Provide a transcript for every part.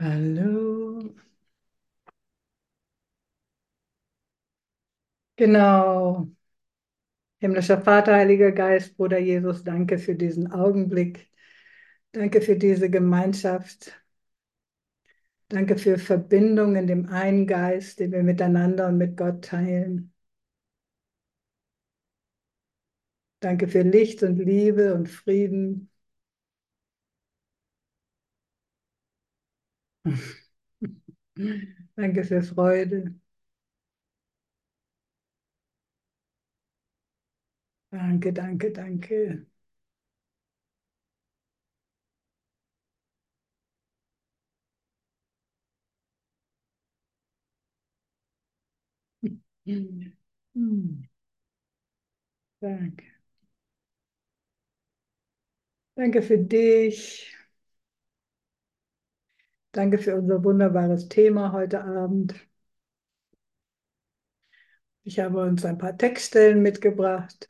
Hallo. Genau. Himmlischer Vater, Heiliger Geist, Bruder Jesus, danke für diesen Augenblick. Danke für diese Gemeinschaft. Danke für Verbindung in dem einen Geist, den wir miteinander und mit Gott teilen. Danke für Licht und Liebe und Frieden. Danke für Freude. Danke, danke, danke. Danke. Danke für dich. Danke für unser wunderbares Thema heute Abend. Ich habe uns ein paar Textstellen mitgebracht,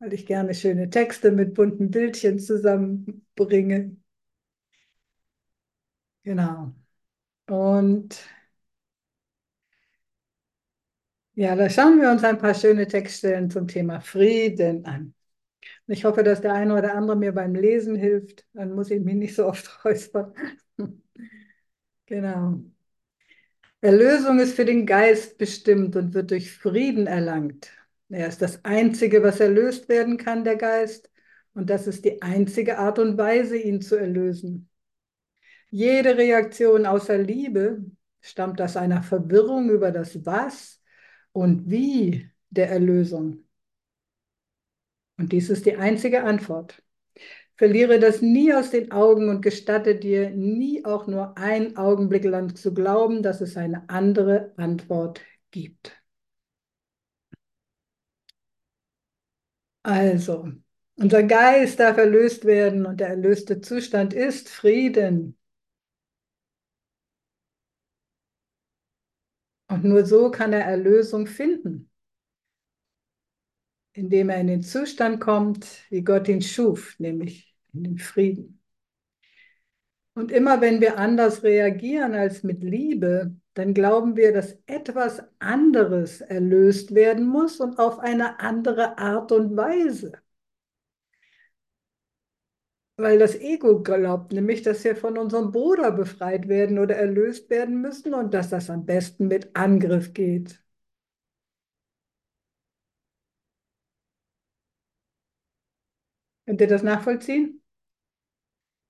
weil ich gerne schöne Texte mit bunten Bildchen zusammenbringe. Genau. Und ja, da schauen wir uns ein paar schöne Textstellen zum Thema Frieden an. Ich hoffe, dass der eine oder andere mir beim Lesen hilft. Dann muss ich mich nicht so oft räuspern. genau. Erlösung ist für den Geist bestimmt und wird durch Frieden erlangt. Er ist das Einzige, was erlöst werden kann, der Geist. Und das ist die einzige Art und Weise, ihn zu erlösen. Jede Reaktion außer Liebe stammt aus einer Verwirrung über das Was und Wie der Erlösung. Und dies ist die einzige Antwort. Verliere das nie aus den Augen und gestatte dir nie auch nur einen Augenblick lang zu glauben, dass es eine andere Antwort gibt. Also, unser Geist darf erlöst werden und der erlöste Zustand ist Frieden. Und nur so kann er Erlösung finden, indem er in den Zustand kommt, wie Gott ihn schuf, nämlich in den Frieden. Und immer wenn wir anders reagieren als mit Liebe, dann glauben wir, dass etwas anderes erlöst werden muss und auf eine andere Art und Weise. Weil das Ego glaubt nämlich, dass wir von unserem Bruder befreit werden oder erlöst werden müssen und dass das am besten mit Angriff geht. Könnt ihr das nachvollziehen?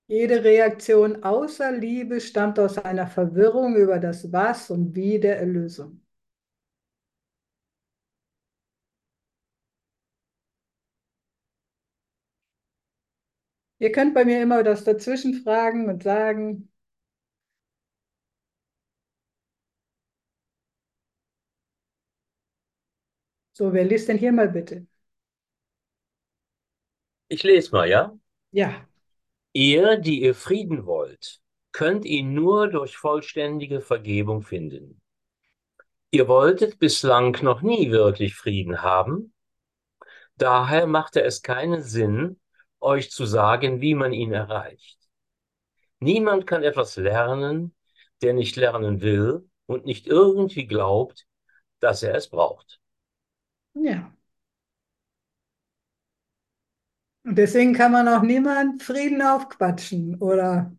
Jede Reaktion außer Liebe stammt aus einer Verwirrung über das Was und Wie der Erlösung. Ihr könnt bei mir immer das dazwischen fragen und sagen. So, wer liest denn hier mal bitte? Ich lese mal, ja? Ja. Ihr, die ihr Frieden wollt, könnt ihn nur durch vollständige Vergebung finden. Ihr wolltet bislang noch nie wirklich Frieden haben. Daher machte es keinen Sinn, euch zu sagen, wie man ihn erreicht. Niemand kann etwas lernen, der nicht lernen will und nicht irgendwie glaubt, dass er es braucht. Ja. Und deswegen kann man auch niemand Frieden aufquatschen oder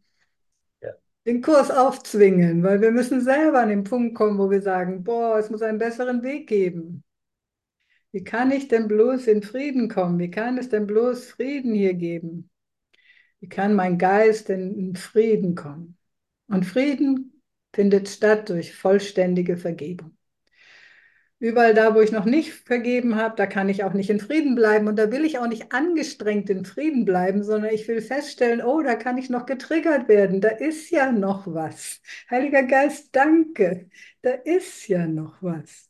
Ja. den Kurs aufzwingen, weil wir müssen selber an den Punkt kommen, wo wir sagen, boah, es muss einen besseren Weg geben. Wie kann ich denn bloß in Frieden kommen? Wie kann es denn bloß Frieden hier geben? Wie kann mein Geist denn in Frieden kommen? Und Frieden findet statt durch vollständige Vergebung. Überall da, wo ich noch nicht vergeben habe, da kann ich auch nicht in Frieden bleiben. Und da will ich auch nicht angestrengt in Frieden bleiben, sondern ich will feststellen, oh, da kann ich noch getriggert werden. Da ist ja noch was. Heiliger Geist, danke. Da ist ja noch was.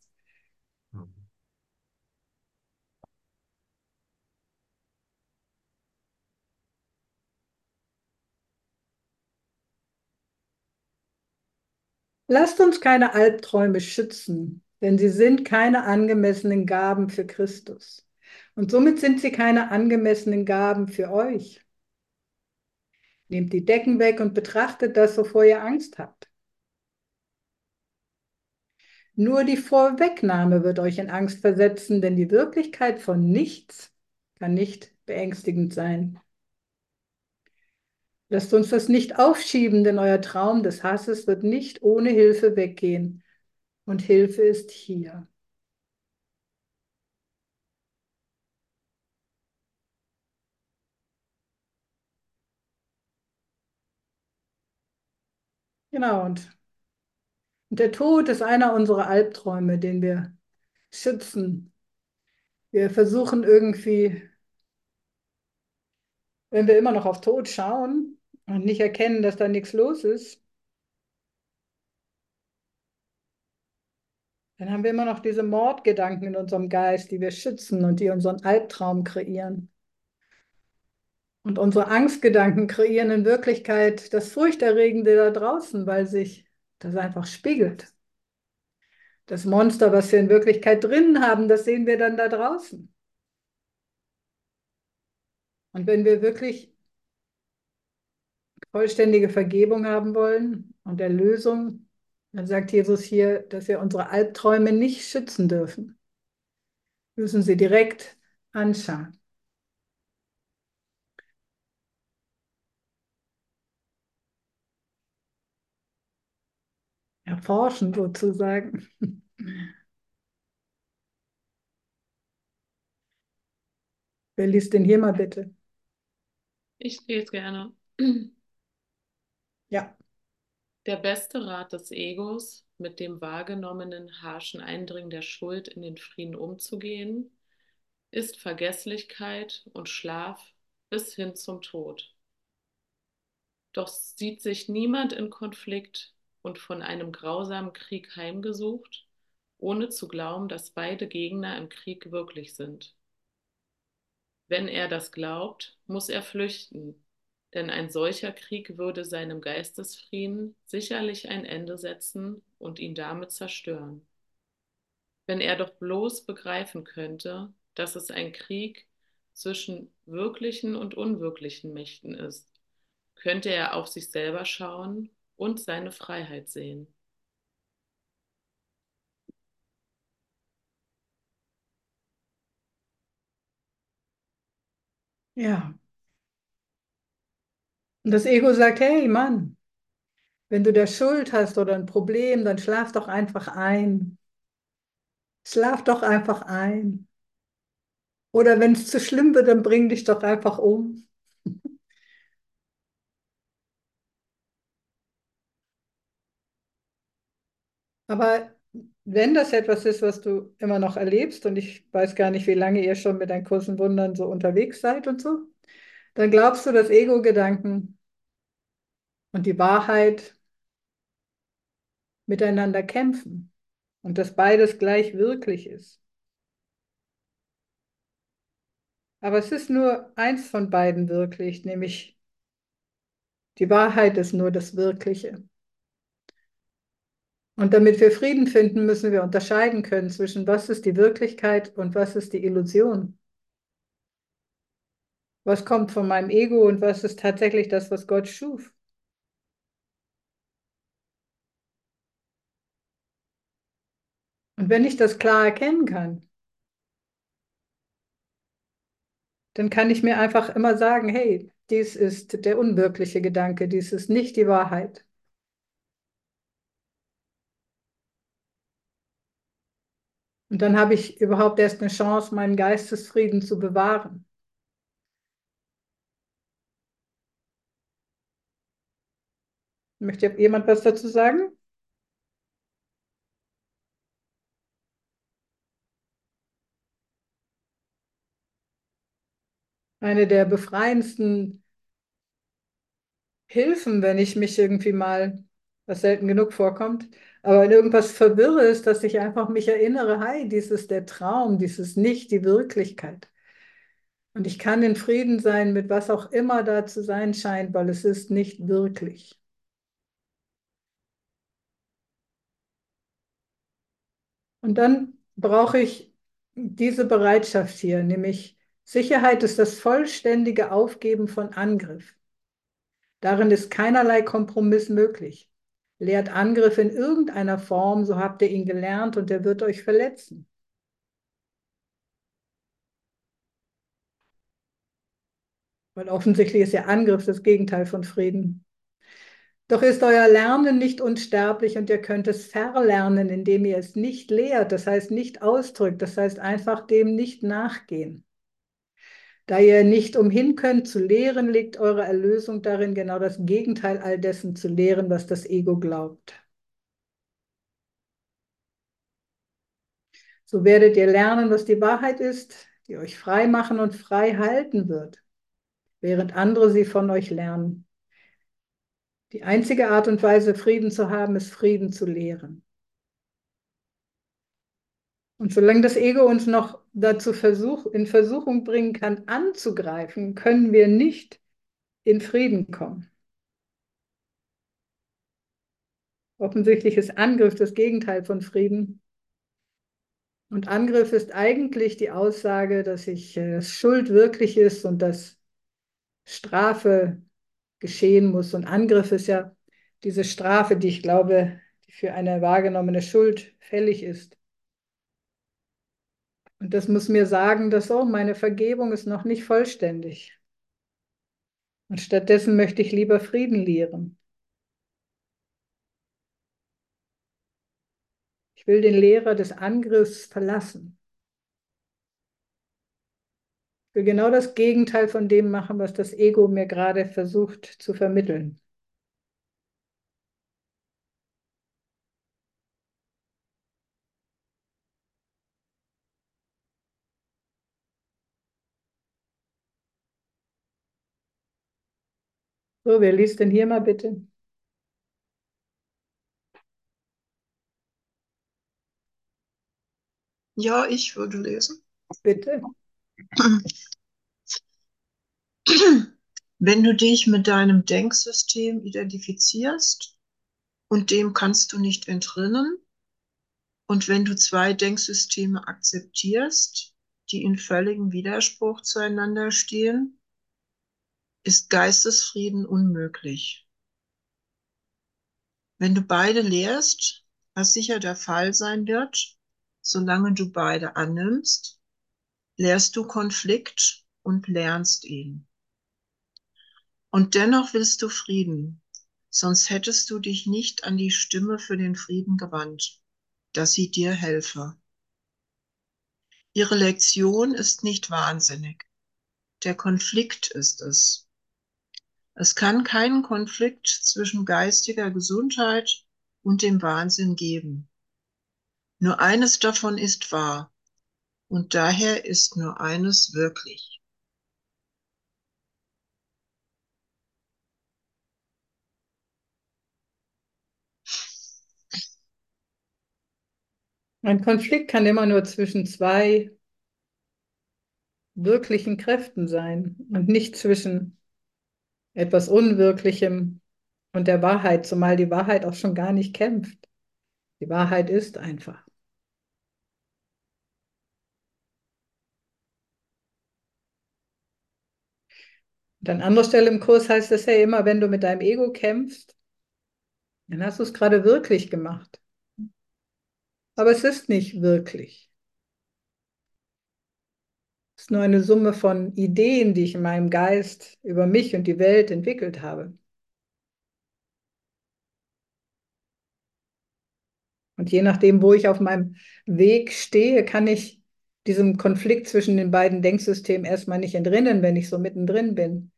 Lasst uns keine Albträume schützen, denn sie sind keine angemessenen Gaben für Christus. Und somit sind sie keine angemessenen Gaben für euch. Nehmt die Decken weg und betrachtet das, wovor ihr Angst habt. Nur die Vorwegnahme wird euch in Angst versetzen, denn die Wirklichkeit von nichts kann nicht beängstigend sein. Lasst uns das nicht aufschieben, denn euer Traum des Hasses wird nicht ohne Hilfe weggehen. Und Hilfe ist hier. Genau, und, und der Tod ist einer unserer Albträume, den wir schützen. Wir versuchen irgendwie, wenn wir immer noch auf Tod schauen und nicht erkennen, dass da nichts los ist, dann haben wir immer noch diese Mordgedanken in unserem Geist, die wir schützen und die unseren Albtraum kreieren. Und unsere Angstgedanken kreieren in Wirklichkeit das Furchterregende da draußen, weil sich das einfach spiegelt. Das Monster, was wir in Wirklichkeit drinnen haben, das sehen wir dann da draußen. Und wenn wir wirklich vollständige Vergebung haben wollen und Erlösung, dann sagt Jesus hier, dass wir unsere Albträume nicht schützen dürfen. Wir müssen sie direkt anschauen. Erforschen sozusagen. Wer liest denn hier mal bitte? Ich lese gerne. Ja. Der beste Rat des Egos, mit dem wahrgenommenen harschen Eindringen der Schuld in den Frieden umzugehen, ist Vergesslichkeit und Schlaf bis hin zum Tod. Doch sieht sich niemand in Konflikt und von einem grausamen Krieg heimgesucht, ohne zu glauben, dass beide Gegner im Krieg wirklich sind. Wenn er das glaubt, muss er flüchten, denn ein solcher Krieg würde seinem Geistesfrieden sicherlich ein Ende setzen und ihn damit zerstören. Wenn er doch bloß begreifen könnte, dass es ein Krieg zwischen wirklichen und unwirklichen Mächten ist, könnte er auf sich selber schauen und seine Freiheit sehen. Ja. Und das Ego sagt, hey Mann, wenn du da Schuld hast oder ein Problem, dann schlaf doch einfach ein. Schlaf doch einfach ein. Oder wenn es zu schlimm wird, dann bring dich doch einfach um. Aber wenn das etwas ist, was du immer noch erlebst, und ich weiß gar nicht, wie lange ihr schon mit deinen Kursen Wundern so unterwegs seid und so, dann glaubst du, dass Ego-Gedanken und die Wahrheit miteinander kämpfen und dass beides gleich wirklich ist. Aber es ist nur eins von beiden wirklich, nämlich die Wahrheit ist nur das Wirkliche. Und damit wir Frieden finden, müssen wir unterscheiden können zwischen was ist die Wirklichkeit und was ist die Illusion. Was kommt von meinem Ego und was ist tatsächlich das, was Gott schuf. Wenn ich das klar erkennen kann, dann kann ich mir einfach immer sagen, hey, dies ist der unwirkliche Gedanke, dies ist nicht die Wahrheit. Und dann habe ich überhaupt erst eine Chance, meinen Geistesfrieden zu bewahren. Möchte jemand was dazu sagen? Eine der befreiendsten Hilfen, wenn ich mich irgendwie mal, was selten genug vorkommt, aber in irgendwas verwirre, ist, dass ich einfach mich erinnere, hey, dies ist der Traum, dies ist nicht die Wirklichkeit. Und ich kann in Frieden sein mit was auch immer da zu sein scheint, weil es ist nicht wirklich. Und dann brauche ich diese Bereitschaft hier, nämlich Sicherheit ist das vollständige Aufgeben von Angriff. Darin ist keinerlei Kompromiss möglich. Lehrt Angriff in irgendeiner Form, so habt ihr ihn gelernt und er wird euch verletzen. Weil offensichtlich ist ja Angriff das Gegenteil von Frieden. Doch ist euer Lernen nicht unsterblich und ihr könnt es verlernen, indem ihr es nicht lehrt, das heißt nicht ausdrückt, das heißt einfach dem nicht nachgehen. Da ihr nicht umhin könnt zu lehren, liegt eure Erlösung darin, genau das Gegenteil all dessen zu lehren, was das Ego glaubt. So werdet ihr lernen, was die Wahrheit ist, die euch frei machen und frei halten wird, während andere sie von euch lernen. Die einzige Art und Weise, Frieden zu haben, ist Frieden zu lehren. Und solange das Ego uns noch dazu Versuch, in Versuchung bringen kann, anzugreifen, können wir nicht in Frieden kommen. Offensichtlich ist Angriff das Gegenteil von Frieden. Und Angriff ist eigentlich die Aussage, dass ich äh, Schuld wirklich ist und dass Strafe geschehen muss. Und Angriff ist ja diese Strafe, die ich glaube, die für eine wahrgenommene Schuld fällig ist. Und das muss mir sagen, dass oh, meine Vergebung ist noch nicht vollständig. Und stattdessen möchte ich lieber Frieden lehren. Ich will den Lehrer des Angriffs verlassen. Ich will genau das Gegenteil von dem machen, was das Ego mir gerade versucht zu vermitteln. So, wer liest denn hier mal bitte? Ja, ich würde lesen. Bitte. Wenn du dich mit deinem Denksystem identifizierst und dem kannst du nicht entrinnen, und wenn du zwei Denksysteme akzeptierst, die in völligem Widerspruch zueinander stehen, ist Geistesfrieden unmöglich. Wenn du beide lehrst, was sicher der Fall sein wird, solange du beide annimmst, lehrst du Konflikt und lernst ihn. Und dennoch willst du Frieden, sonst hättest du dich nicht an die Stimme für den Frieden gewandt, dass sie dir helfe. Ihre Lektion ist nicht wahnsinnig. Der Konflikt ist es. Es kann keinen Konflikt zwischen geistiger Gesundheit und dem Wahnsinn geben. Nur eines davon ist wahr und daher ist nur eines wirklich. Ein Konflikt kann immer nur zwischen zwei wirklichen Kräften sein und nicht zwischen etwas Unwirklichem und der Wahrheit, zumal die Wahrheit auch schon gar nicht kämpft. Die Wahrheit ist einfach. Und an anderer Stelle im Kurs heißt es ja immer, wenn du mit deinem Ego kämpfst, dann hast du es gerade wirklich gemacht. Aber es ist nicht wirklich. Ist nur eine Summe von Ideen, die ich in meinem Geist über mich und die Welt entwickelt habe. Und je nachdem, wo ich auf meinem Weg stehe, kann ich diesem Konflikt zwischen den beiden Denksystemen erstmal nicht entrinnen, wenn ich so mittendrin bin.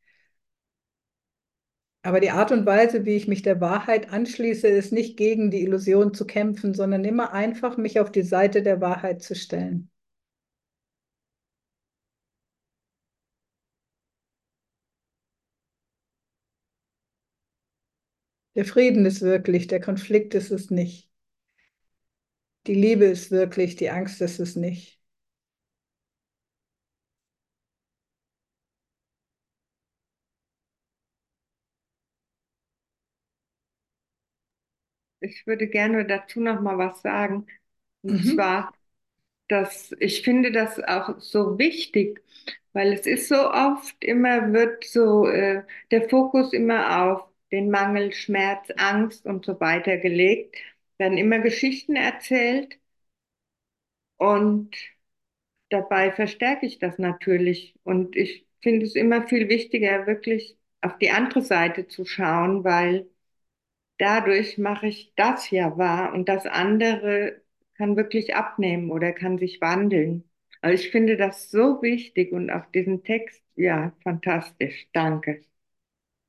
Aber die Art und Weise, wie ich mich der Wahrheit anschließe, ist nicht gegen die Illusion zu kämpfen, sondern immer einfach mich auf die Seite der Wahrheit zu stellen. Der Frieden ist wirklich, der Konflikt ist es nicht. Die Liebe ist wirklich, die Angst ist es nicht. Ich würde gerne dazu noch mal was sagen. Und Mhm. zwar, dass ich finde das auch so wichtig, Weil es ist so oft immer, wird so äh, der Fokus immer auf den Mangel, Schmerz, Angst und so weiter gelegt. Werden immer Geschichten erzählt und dabei verstärke ich das natürlich. Und ich finde es immer viel wichtiger, wirklich auf die andere Seite zu schauen, weil dadurch mache ich das ja wahr und das andere kann wirklich abnehmen oder kann sich wandeln. Also ich finde das so wichtig und auch diesen Text, ja, fantastisch. Danke.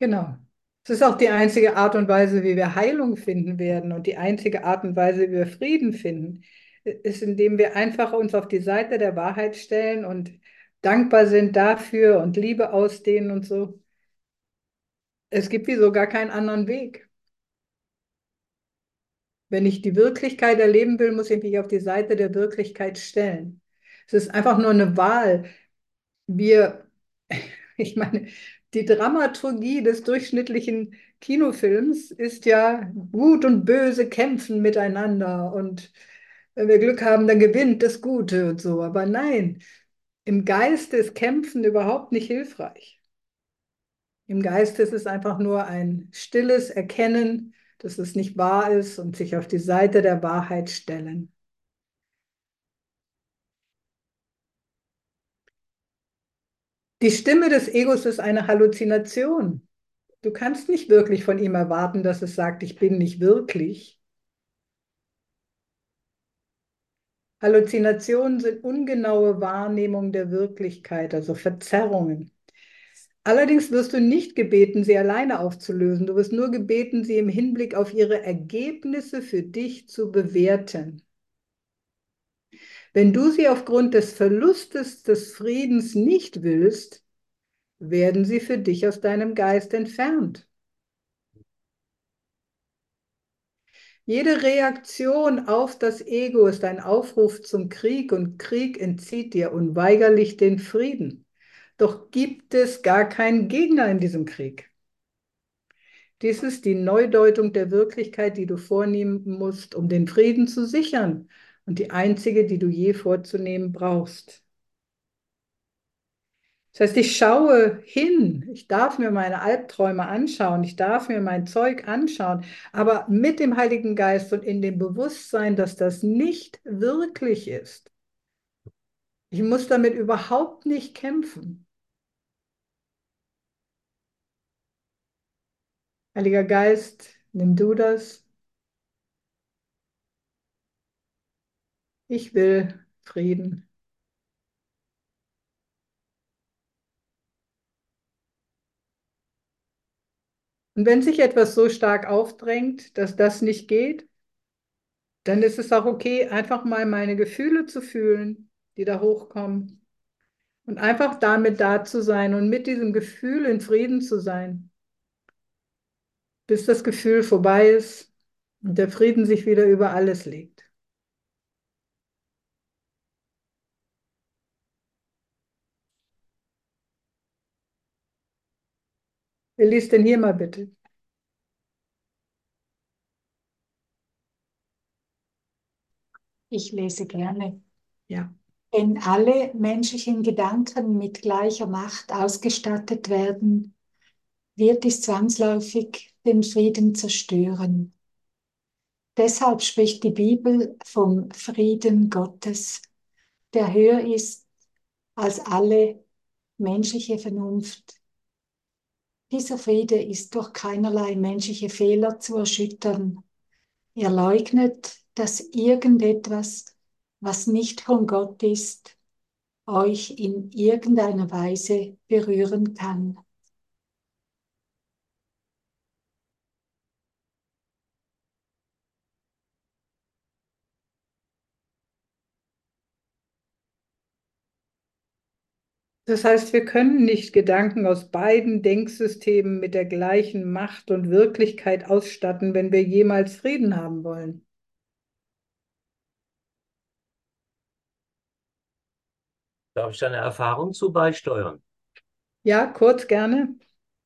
Genau. Es ist auch die einzige Art und Weise, wie wir Heilung finden werden und die einzige Art und Weise, wie wir Frieden finden, ist, indem wir einfach uns auf die Seite der Wahrheit stellen und dankbar sind dafür und Liebe ausdehnen und so. Es gibt wie so gar keinen anderen Weg. Wenn ich die Wirklichkeit erleben will, muss ich mich auf die Seite der Wirklichkeit stellen. Es ist einfach nur eine Wahl. Wir, ich meine, die Dramaturgie des durchschnittlichen Kinofilms ist ja Gut und Böse kämpfen miteinander und wenn wir Glück haben, dann gewinnt das Gute und so. Aber nein, im Geiste ist Kämpfen überhaupt nicht hilfreich. Im Geiste ist es einfach nur ein stilles Erkennen, dass es nicht wahr ist und sich auf die Seite der Wahrheit stellen. Die Stimme des Egos ist eine Halluzination. Du kannst nicht wirklich von ihm erwarten, dass es sagt, ich bin nicht wirklich. Halluzinationen sind ungenaue Wahrnehmungen der Wirklichkeit, also Verzerrungen. Allerdings wirst du nicht gebeten, sie alleine aufzulösen. Du wirst nur gebeten, sie im Hinblick auf ihre Ergebnisse für dich zu bewerten. Wenn du sie aufgrund des Verlustes des Friedens nicht willst, werden sie für dich aus deinem Geist entfernt. Jede Reaktion auf das Ego ist ein Aufruf zum Krieg und Krieg entzieht dir unweigerlich den Frieden. Doch gibt es gar keinen Gegner in diesem Krieg. Dies ist die Neudeutung der Wirklichkeit, die du vornehmen musst, um den Frieden zu sichern und die einzige, die du je vorzunehmen brauchst. Das heißt, ich schaue hin, ich darf mir meine Albträume anschauen, ich darf mir mein Zeug anschauen, aber mit dem Heiligen Geist und in dem Bewusstsein, dass das nicht wirklich ist. Ich muss damit überhaupt nicht kämpfen. Heiliger Geist, nimm du das. Ich will Frieden. Und wenn sich etwas so stark aufdrängt, dass das nicht geht, dann ist es auch okay, einfach mal meine Gefühle zu fühlen, die da hochkommen. Und einfach damit da zu sein und mit diesem Gefühl in Frieden zu sein bis das Gefühl vorbei ist und der Frieden sich wieder über alles legt. Wer liest denn hier mal bitte? Ich lese gerne. Ja. Wenn alle menschlichen Gedanken mit gleicher Macht ausgestattet werden, wird dies zwangsläufig den Frieden zerstören. Deshalb spricht die Bibel vom Frieden Gottes, der höher ist als alle menschliche Vernunft. Dieser Friede ist durch keinerlei menschliche Fehler zu erschüttern. Er leugnet, dass irgendetwas, was nicht von Gott ist, euch in irgendeiner Weise berühren kann. Das heißt, wir können nicht Gedanken aus beiden Denksystemen mit der gleichen Macht und Wirklichkeit ausstatten, wenn wir jemals Frieden haben wollen. Darf ich da eine Erfahrung zu beisteuern? Ja, kurz gerne.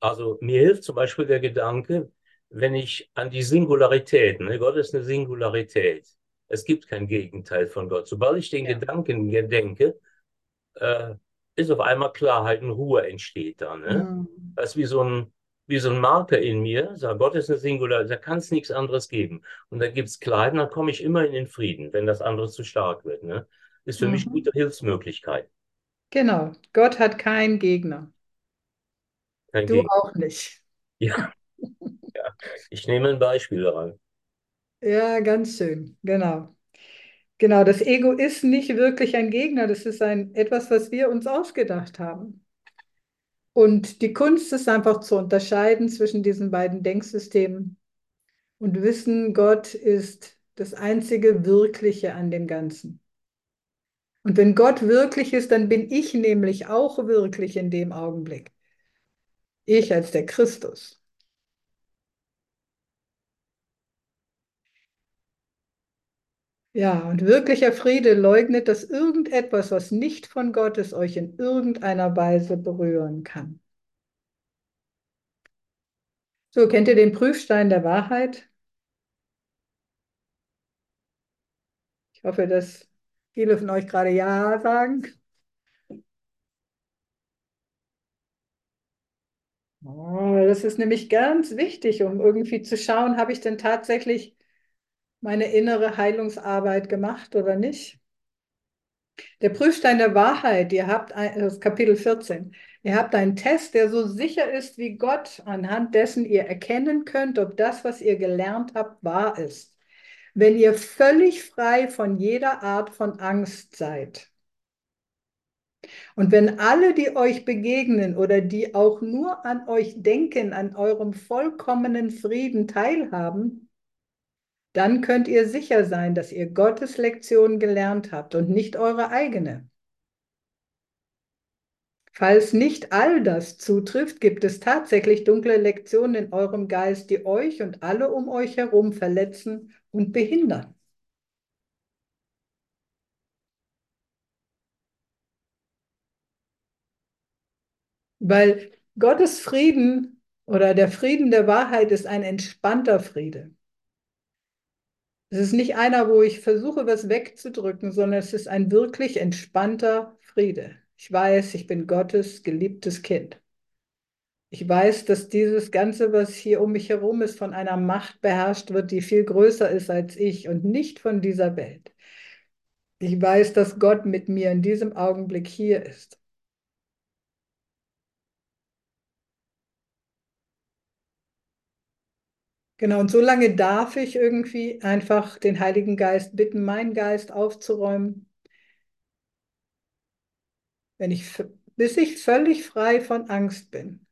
Also mir hilft zum Beispiel der Gedanke, wenn ich an die Singularität, ne, Gott ist eine Singularität. Es gibt kein Gegenteil von Gott. Sobald ich den Ja. Gedanken denke, äh, ist auf einmal Klarheit und Ruhe entsteht da. Ne? Mhm. Das ist wie so ein, wie so ein Marker in mir. Sag, Gott ist eine Singular, da kann es nichts anderes geben. Und da gibt es Klarheit und dann komme ich immer in den Frieden, wenn das andere zu stark wird. Ne? Ist für mich eine Mhm. gute Hilfsmöglichkeit. Genau. Gott hat keinen Gegner. Kein Du Gegen. auch nicht. Ja, ja. Ich nehme ein Beispiel daran. Ja, ganz schön. Genau. Genau, das Ego ist nicht wirklich ein Gegner, das ist ein etwas, was wir uns ausgedacht haben. Und die Kunst ist einfach zu unterscheiden zwischen diesen beiden Denksystemen und wissen, Gott ist das einzige Wirkliche an dem Ganzen. Und wenn Gott wirklich ist, dann bin ich nämlich auch wirklich in dem Augenblick. Ich als der Christus. Ja, und wirklicher Friede leugnet, dass irgendetwas, was nicht von Gott ist, euch in irgendeiner Weise berühren kann. So, kennt ihr den Prüfstein der Wahrheit? Ich hoffe, dass viele von euch gerade Ja sagen. Oh, das ist nämlich ganz wichtig, um irgendwie zu schauen, habe ich denn tatsächlich meine innere Heilungsarbeit gemacht oder nicht? Der Prüfstein der Wahrheit, ihr habt ein, das Kapitel 14, ihr habt einen Test, der so sicher ist wie Gott, anhand dessen ihr erkennen könnt, ob das, was ihr gelernt habt, wahr ist. Wenn ihr völlig frei von jeder Art von Angst seid. Und wenn alle, die euch begegnen oder die auch nur an euch denken, an eurem vollkommenen Frieden teilhaben, dann könnt ihr sicher sein, dass ihr Gottes Lektion gelernt habt und nicht eure eigene. Falls nicht all das zutrifft, gibt es tatsächlich dunkle Lektionen in eurem Geist, die euch und alle um euch herum verletzen und behindern. Weil Gottes Frieden oder der Frieden der Wahrheit ist ein entspannter Friede. Es ist nicht einer, wo ich versuche, was wegzudrücken, sondern es ist ein wirklich entspannter Friede. Ich weiß, ich bin Gottes geliebtes Kind. Ich weiß, dass dieses Ganze, was hier um mich herum ist, von einer Macht beherrscht wird, die viel größer ist als ich und nicht von dieser Welt. Ich weiß, dass Gott mit mir in diesem Augenblick hier ist. Genau, und so lange darf ich irgendwie einfach den Heiligen Geist bitten, meinen Geist aufzuräumen, wenn ich, bis ich völlig frei von Angst bin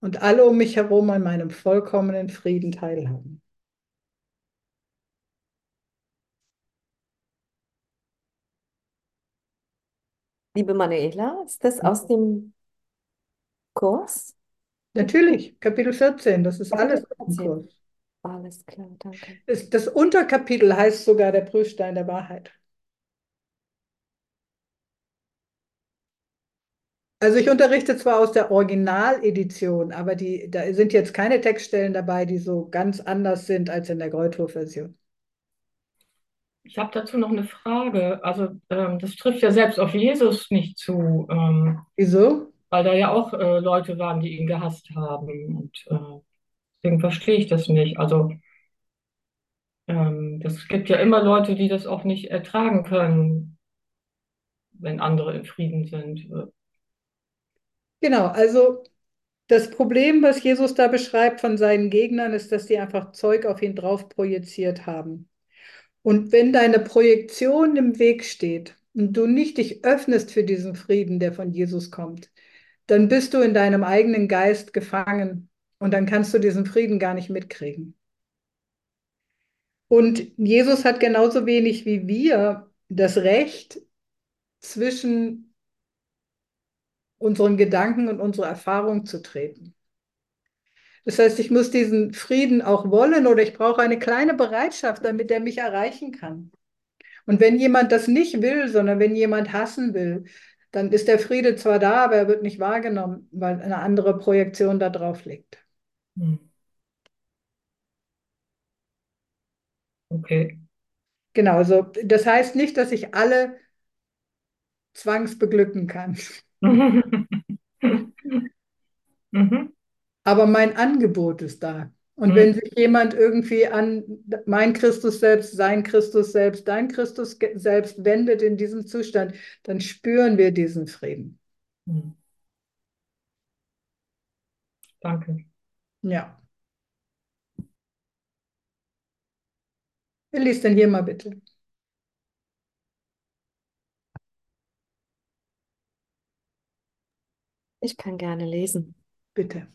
und alle um mich herum an meinem vollkommenen Frieden teilhaben. Liebe Manuela, ist das aus dem Kurs? Natürlich, Kapitel 14, das ist Kapitel alles im 14. Kurs. Alles klar, danke. Das, das Unterkapitel heißt sogar der Prüfstein der Wahrheit. Also ich unterrichte zwar aus der Originaledition, aber die, da sind jetzt keine Textstellen dabei, die so ganz anders sind als in der Greuthof-Version. Ich habe dazu noch eine Frage. Also ähm, das trifft ja selbst auf Jesus nicht zu, ähm, Wieso? Weil da ja auch äh, Leute waren, die ihn gehasst haben. Und äh, deswegen verstehe ich das nicht. Also ähm, das gibt ja immer Leute, die das auch nicht ertragen können, wenn andere in Frieden sind. Genau, also das Problem, was Jesus da beschreibt von seinen Gegnern, ist, dass die einfach Zeug auf ihn drauf projiziert haben. Und wenn deine Projektion im Weg steht und du nicht dich öffnest für diesen Frieden, der von Jesus kommt, dann bist du in deinem eigenen Geist gefangen und dann kannst du diesen Frieden gar nicht mitkriegen. Und Jesus hat genauso wenig wie wir das Recht, zwischen unseren Gedanken und unserer Erfahrung zu treten. Das heißt, ich muss diesen Frieden auch wollen oder ich brauche eine kleine Bereitschaft, damit er mich erreichen kann. Und wenn jemand das nicht will, sondern wenn jemand hassen will, dann ist der Friede zwar da, aber er wird nicht wahrgenommen, weil eine andere Projektion da drauf liegt. Hm. Okay. Genau, also das heißt nicht, dass ich alle zwangsbeglücken kann. Mhm. Aber mein Angebot ist da. Und Mhm. wenn sich jemand irgendwie an mein Christus selbst, sein Christus selbst, dein Christus selbst wendet in diesem Zustand, dann spüren wir diesen Frieden. Mhm. Danke. Ja. Wer liest denn hier mal bitte? Ich kann gerne lesen. Bitte.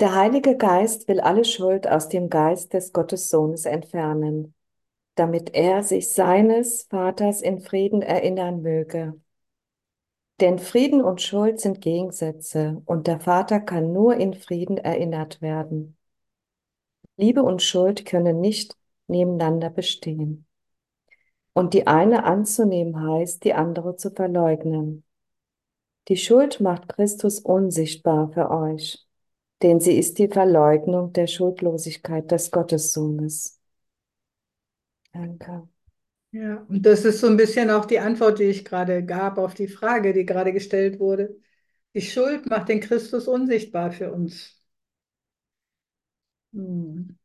Der Heilige Geist will alle Schuld aus dem Geist des Gottessohnes entfernen, damit er sich seines Vaters in Frieden erinnern möge. Denn Frieden und Schuld sind Gegensätze und der Vater kann nur in Frieden erinnert werden. Liebe und Schuld können nicht nebeneinander bestehen. Und die eine anzunehmen heißt, die andere zu verleugnen. Die Schuld macht Christus unsichtbar für euch, denn sie ist die Verleugnung der Schuldlosigkeit des Gottessohnes. Danke. Ja, und das ist so ein bisschen auch die Antwort, die ich gerade gab auf die Frage, die gerade gestellt wurde. Die Schuld macht den Christus unsichtbar für uns. Hm.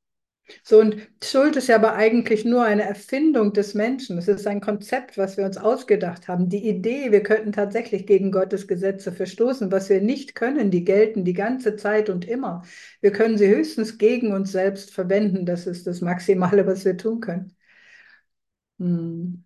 So, und Schuld ist ja aber eigentlich nur eine Erfindung des Menschen. Es ist ein Konzept, was wir uns ausgedacht haben. Die Idee, wir könnten tatsächlich gegen Gottes Gesetze verstoßen, was wir nicht können, die gelten die ganze Zeit und immer. Wir können sie höchstens gegen uns selbst verwenden. Das ist das Maximale, was wir tun können. Hm.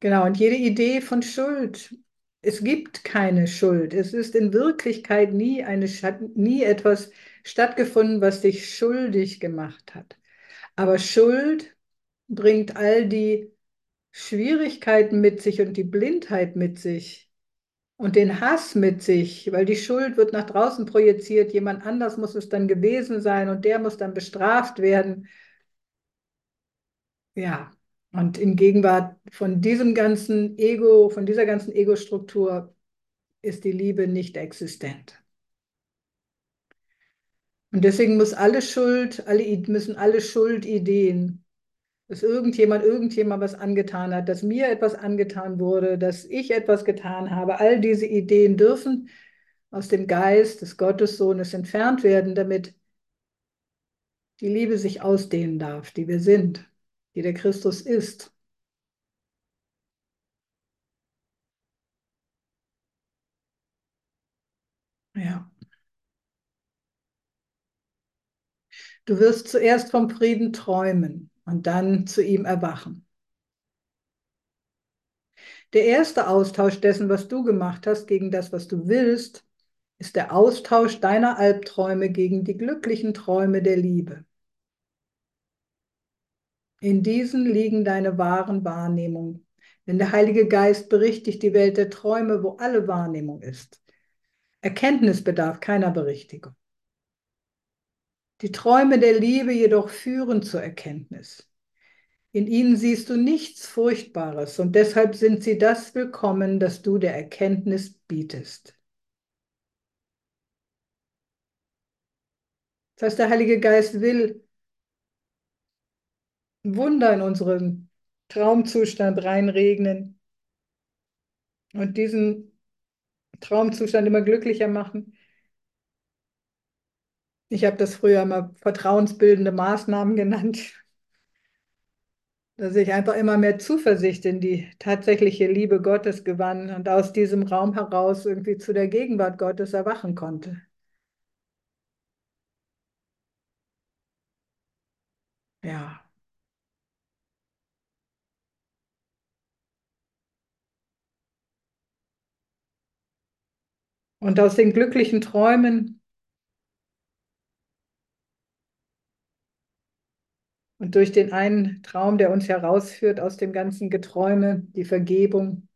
Genau, und jede Idee von Schuld, es gibt keine Schuld. Es ist in Wirklichkeit nie eine, nie etwas stattgefunden, was dich schuldig gemacht hat. Aber Schuld bringt all die Schwierigkeiten mit sich und die Blindheit mit sich und den Hass mit sich, weil die Schuld wird nach draußen projiziert. Jemand anders muss es dann gewesen sein und der muss dann bestraft werden. Ja, und in Gegenwart von diesem ganzen Ego, von dieser ganzen Ego-Struktur ist die Liebe nicht existent. Und deswegen muss alle Schuld, alle, müssen alle Schuldideen, dass irgendjemand irgendjemand was angetan hat, dass mir etwas angetan wurde, dass ich etwas getan habe, all diese Ideen dürfen aus dem Geist des Gottessohnes entfernt werden, damit die Liebe sich ausdehnen darf, die wir sind, die der Christus ist. Ja. Du wirst zuerst vom Frieden träumen und dann zu ihm erwachen. Der erste Austausch dessen, was du gemacht hast, gegen das, was du willst, ist der Austausch deiner Albträume gegen die glücklichen Träume der Liebe. In diesen liegen deine wahren Wahrnehmungen. Denn der Heilige Geist berichtigt die Welt der Träume, wo alle Wahrnehmung ist. Erkenntnis bedarf keiner Berichtigung. Die Träume der Liebe jedoch führen zur Erkenntnis. In ihnen siehst du nichts Furchtbares und deshalb sind sie das willkommen, das du der Erkenntnis bietest. Das heißt, der Heilige Geist will Wunder in unseren Traumzustand reinregnen und diesen Traumzustand immer glücklicher machen. Ich habe das früher mal vertrauensbildende Maßnahmen genannt, dass ich einfach immer mehr Zuversicht in die tatsächliche Liebe Gottes gewann und aus diesem Raum heraus irgendwie zu der Gegenwart Gottes erwachen konnte. Ja. Und aus den glücklichen Träumen und durch den einen Traum, der uns herausführt aus dem ganzen Geträume, die Vergebung,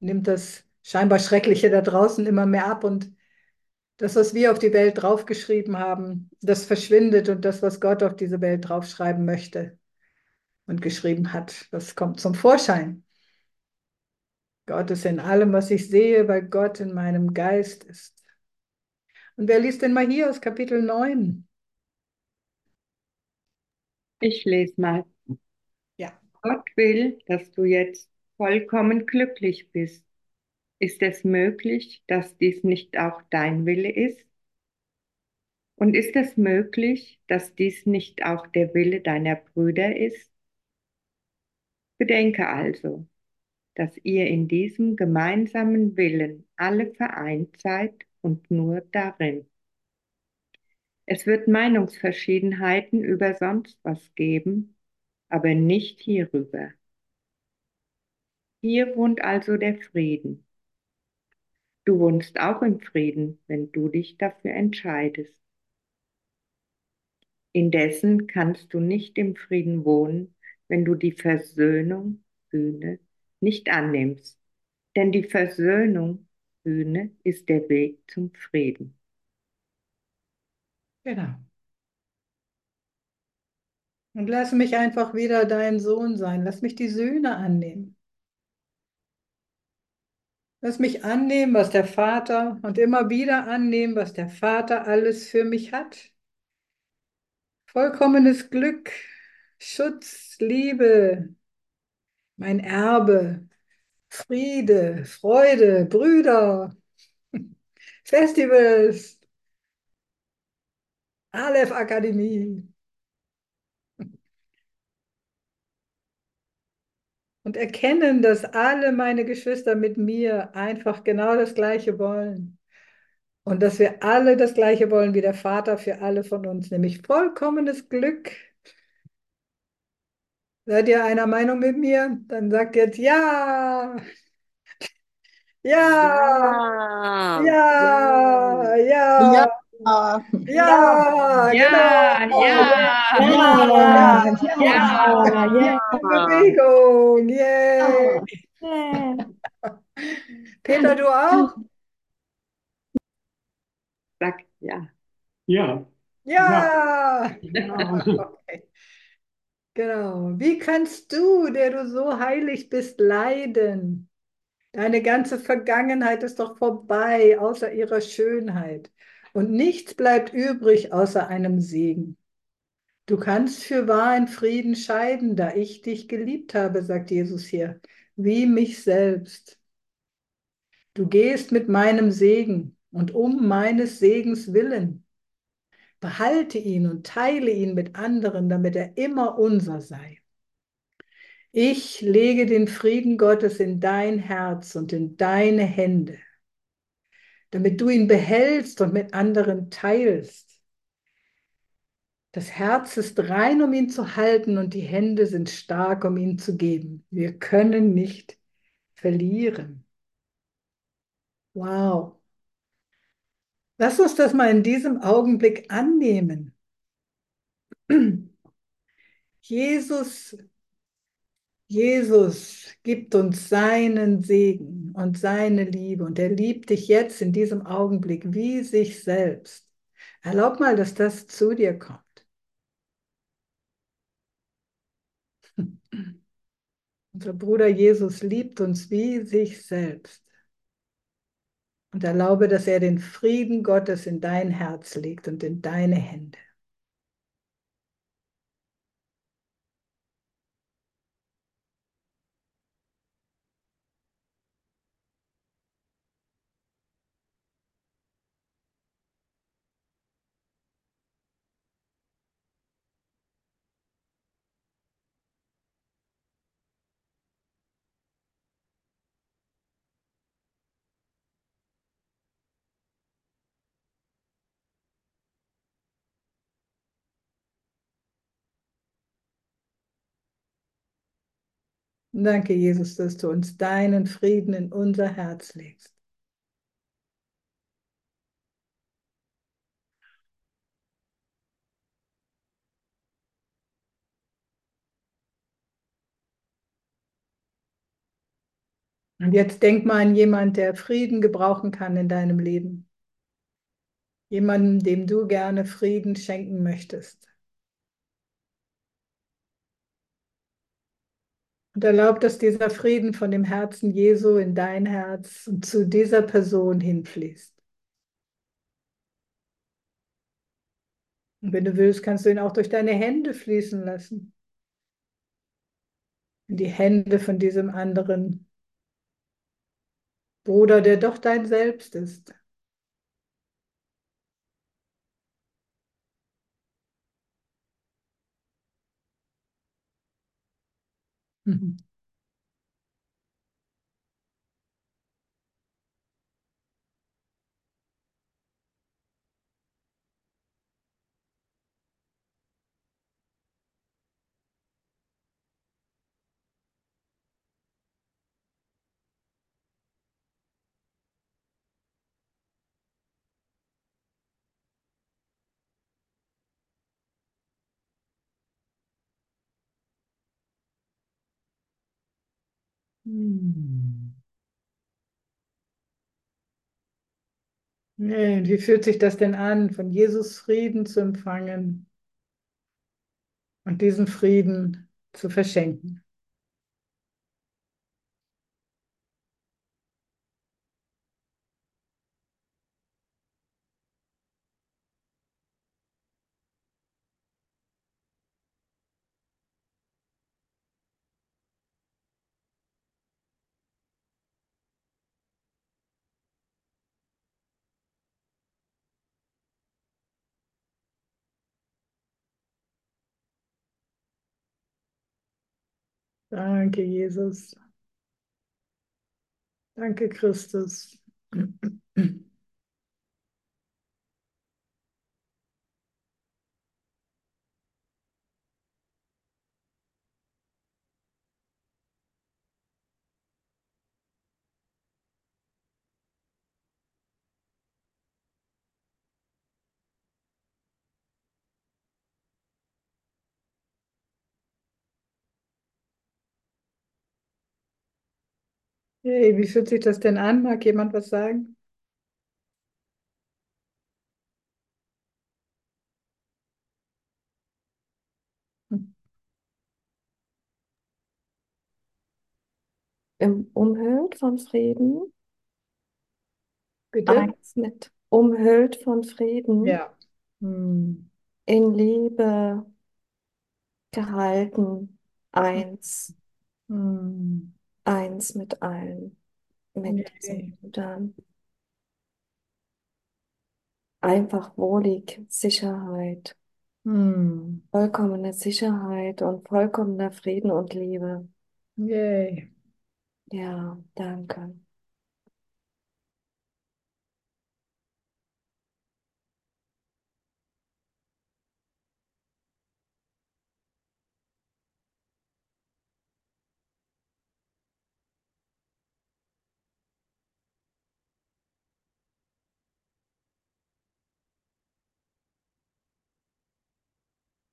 nimmt das scheinbar Schreckliche da draußen immer mehr ab und das, was wir auf die Welt draufgeschrieben haben, das verschwindet und das, was Gott auf diese Welt draufschreiben möchte und geschrieben hat, das kommt zum Vorschein. Gott ist in allem, was ich sehe, weil Gott in meinem Geist ist. Und wer liest denn mal hier aus Kapitel 9? Ich lese mal. Ja. Gott will, dass du jetzt vollkommen glücklich bist. Ist es möglich, dass dies nicht auch dein Wille ist? Und ist es möglich, dass dies nicht auch der Wille deiner Brüder ist? Bedenke also, dass ihr in diesem gemeinsamen Willen alle vereint seid und nur darin. Es wird Meinungsverschiedenheiten über sonst was geben, aber nicht hierüber. Hier wohnt also der Frieden. Du wohnst auch im Frieden, wenn du dich dafür entscheidest. Indessen kannst du nicht im Frieden wohnen, wenn du die Versöhnung, Sühne, nicht annimmst. Denn die Versöhnung, Sühne, ist der Weg zum Frieden. Genau. Und lass mich einfach wieder dein Sohn sein. Lass mich die Söhne annehmen. Lass mich annehmen, was der Vater und immer wieder annehmen, was der Vater alles für mich hat. Vollkommenes Glück, Schutz, Liebe, mein Erbe, Friede, Freude, Brüder, Festivals, Aleph Akademie. Und erkennen, dass alle meine Geschwister mit mir einfach genau das Gleiche wollen. Und dass wir alle das Gleiche wollen wie der Vater für alle von uns, nämlich vollkommenes Glück. Seid ihr einer Meinung mit mir? Dann sagt jetzt ja. Ja. Ja. Ja. Ja. Ja. Ja, Ja, genau. ja, Ja, ja, ja, Bewegung, yay. Peter, du auch? Sag ja. Ja, Ja. genau. Okay. Genau. Wie kannst du, der du so heilig bist, leiden? Deine ganze Vergangenheit ist doch vorbei, außer ihrer Schönheit. Und nichts bleibt übrig außer einem Segen. Du kannst für wahr in Frieden scheiden, da ich dich geliebt habe, sagt Jesus hier, wie mich selbst. Du gehst mit meinem Segen und um meines Segens willen. Behalte ihn und teile ihn mit anderen, damit er immer unser sei. Ich lege den Frieden Gottes in dein Herz und in deine Hände, damit du ihn behältst und mit anderen teilst. Das Herz ist rein, um ihn zu halten, und die Hände sind stark, um ihn zu geben. Wir können nicht verlieren. Wow. Lass uns das mal in diesem Augenblick annehmen. Jesus, Jesus gibt uns seinen Segen und seine Liebe und er liebt dich jetzt in diesem Augenblick wie sich selbst. Erlaub mal, dass das zu dir kommt. Unser Bruder Jesus liebt uns wie sich selbst. Und erlaube, dass er den Frieden Gottes in dein Herz legt und in deine Hände. Danke, Jesus, dass du uns deinen Frieden in unser Herz legst. Und jetzt denk mal an jemanden, der Frieden gebrauchen kann in deinem Leben. Jemanden, dem du gerne Frieden schenken möchtest. Und erlaub, dass dieser Frieden von dem Herzen Jesu in dein Herz und zu dieser Person hinfließt. Und wenn du willst, kannst du ihn auch durch deine Hände fließen lassen. In die Hände von diesem anderen Bruder, der doch dein Selbst ist. Mhm. Hm. Wie fühlt sich das denn an, von Jesus Frieden zu empfangen und diesen Frieden zu verschenken? Danke, Jesus. Danke, Christus. Hey, wie fühlt sich das denn an? Mag jemand was sagen? Im umhüllt von Frieden, Bitte? eins mit umhüllt von Frieden, Ja. Hm. in Liebe gehalten, eins, Hm. Eins mit allen, mit Nee. Brüdern. Einfach wohlig, Sicherheit, Hm. vollkommene Sicherheit und vollkommener Frieden und Liebe. Yay. Ja, danke.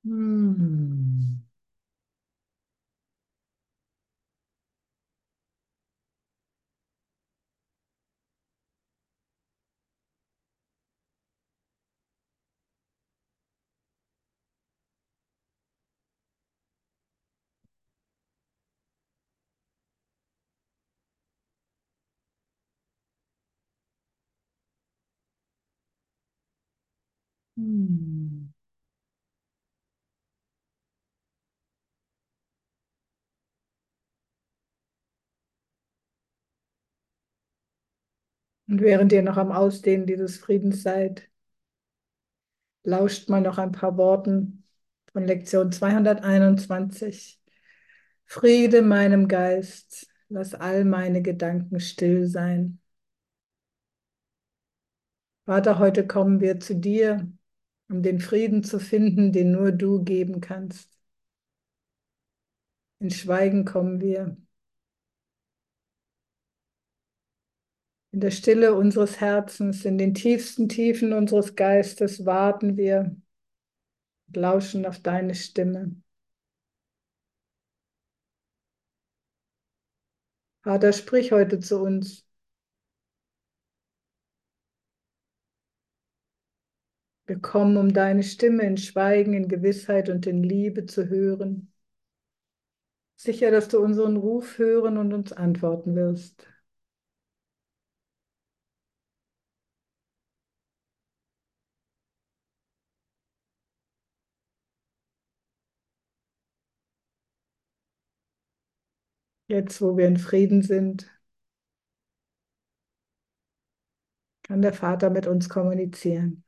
Hm. Hm. Und während ihr noch am Ausdehnen dieses Friedens seid, lauscht mal noch ein paar Worten von Lektion 221. Friede meinem Geist, lass all meine Gedanken still sein. Vater, heute kommen wir zu dir, um den Frieden zu finden, den nur du geben kannst. In Schweigen kommen wir. In der Stille unseres Herzens, in den tiefsten Tiefen unseres Geistes warten wir und lauschen auf deine Stimme. Vater, sprich heute zu uns. Wir kommen, um deine Stimme in Schweigen, in Gewissheit und in Liebe zu hören. Sicher, dass du unseren Ruf hören und uns antworten wirst. Jetzt, wo wir in Frieden sind, kann der Vater mit uns kommunizieren.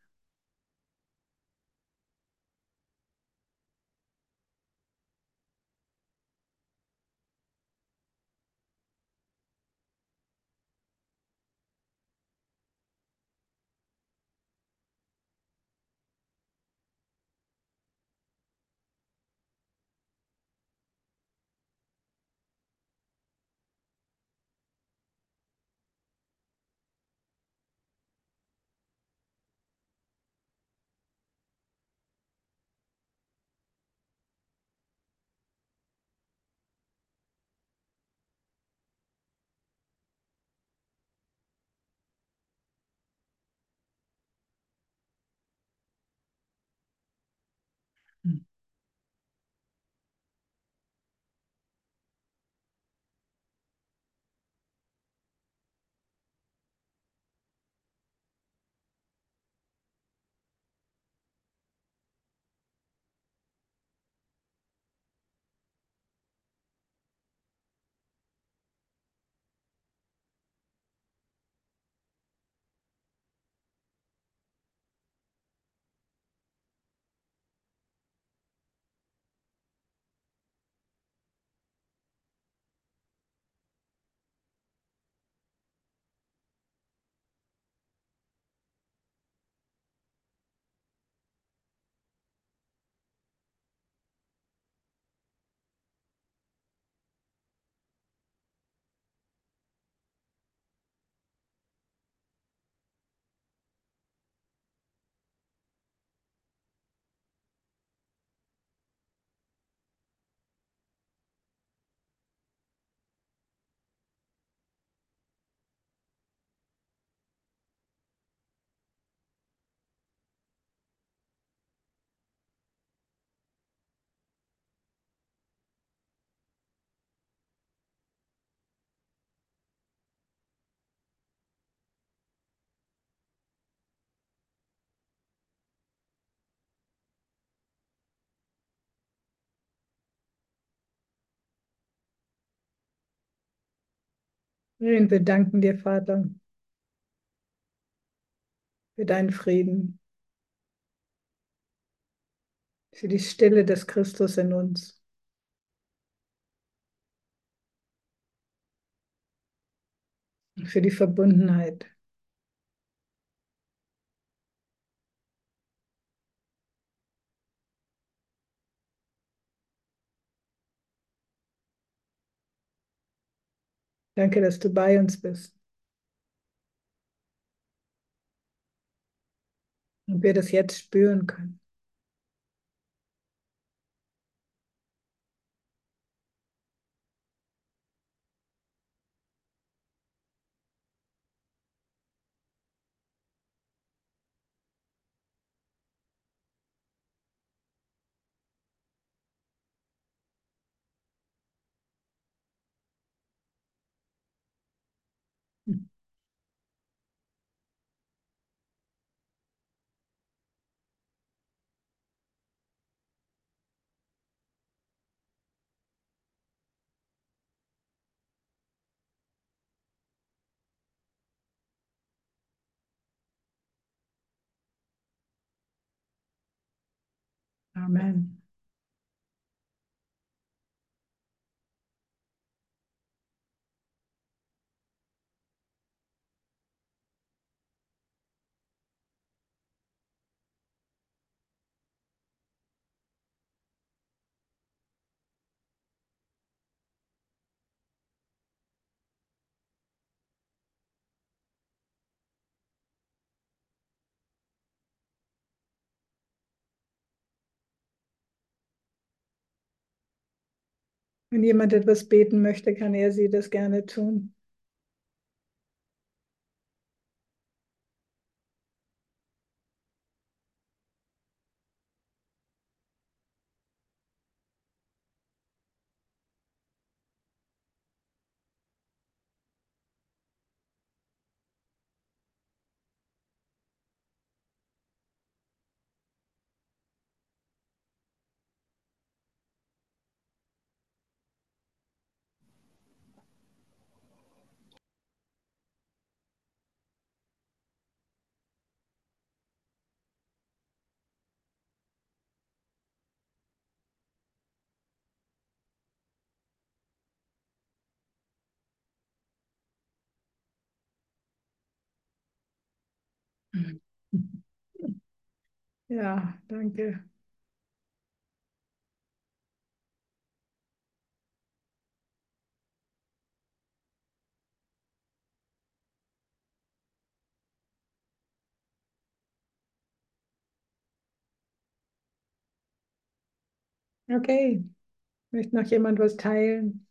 Und wir danken dir, Vater, für deinen Frieden, für die Stille des Christus in uns. Für die Verbundenheit. Danke, dass du bei uns bist. Und wir das jetzt spüren können. Amen. Wenn jemand etwas beten möchte, kann er sie das gerne tun. Ja, danke. Okay, möchte noch jemand was teilen?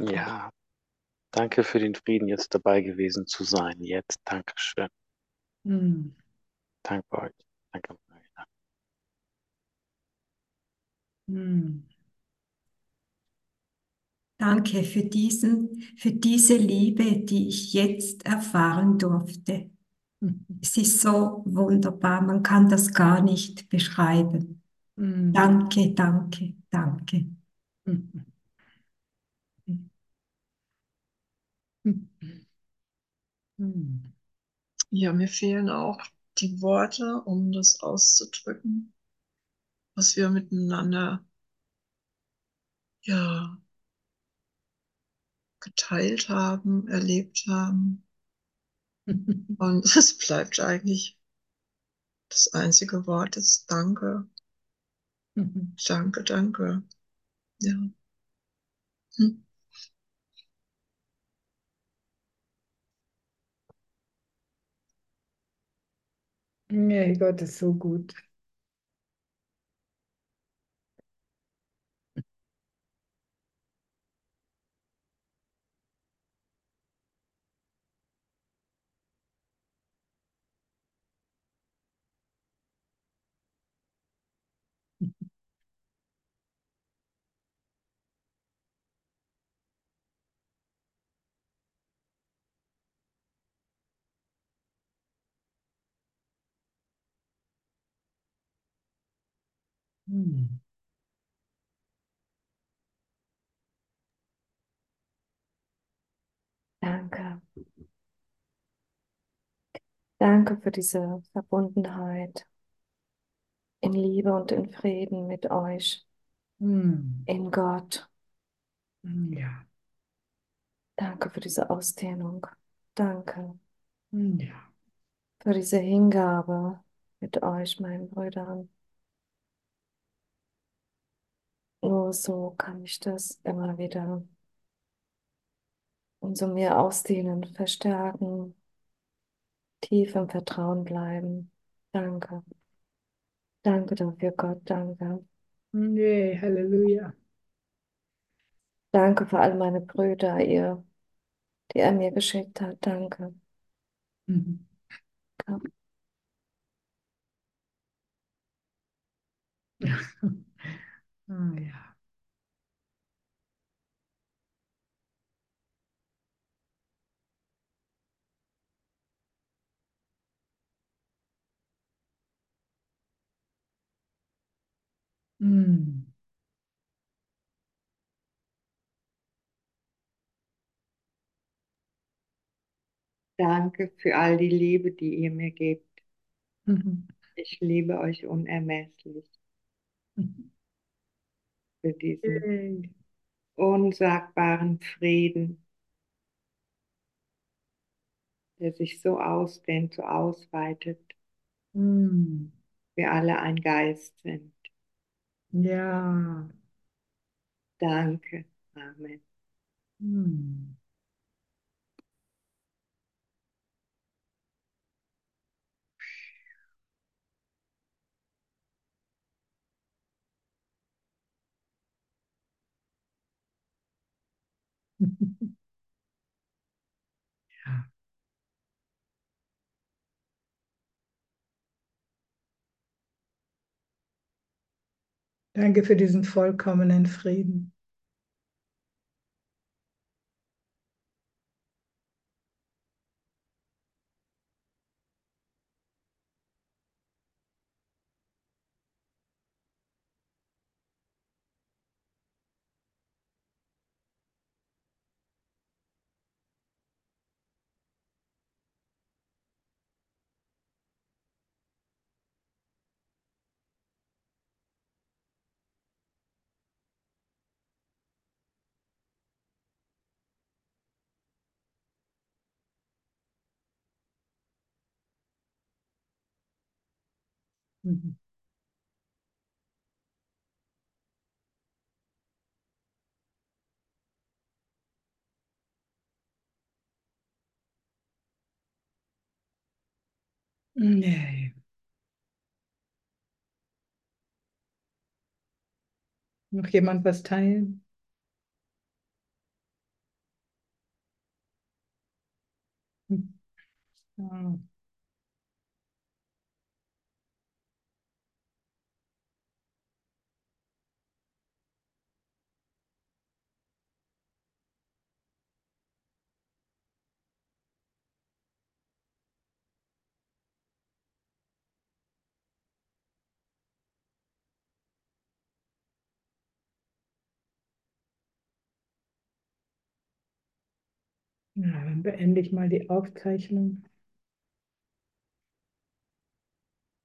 Ja, danke für den Frieden, jetzt dabei gewesen zu sein. Jetzt, Dankeschön. Hm. Danke euch. Danke, Marina. Hm. Danke für diesen, für diese Liebe, die ich jetzt erfahren durfte. Es ist so wunderbar, man kann das gar nicht beschreiben. Hm. Danke, danke, danke. Hm. Hm. Ja, mir fehlen auch die Worte, um das auszudrücken, was wir miteinander ja geteilt haben, erlebt haben. Und es bleibt eigentlich das einzige Wort ist Danke. Danke, danke. Ja. Hm. Nee, Gott ist so gut. Hm. Danke. Danke für diese Verbundenheit in Liebe und in Frieden mit euch, Hm. in Gott. Hm, Ja. Danke für diese Ausdehnung. Danke Hm, Ja. für diese Hingabe mit euch, meinen Brüdern. Nur so kann ich das immer wieder umso mehr ausdehnen, verstärken, tief im Vertrauen bleiben. Danke. Danke dafür, Gott. Danke. Nee, Halleluja. Danke für all meine Brüder, ihr, die er mir geschickt hat. Danke. Mhm. Ja. Ah, ja. Hm. Danke für all die Liebe, die ihr mir gebt. Mhm. Ich liebe euch unermesslich Mhm. für diesen Yay. unsagbaren Frieden, der sich so ausdehnt, so ausweitet, Hm. wir alle ein Geist sind. Ja. Danke. Amen. Hm. Danke für diesen vollkommenen Frieden. Mhm. Nee. Noch jemand was teilen? Hm. Ja. Ja, dann beende ich mal die Aufzeichnung.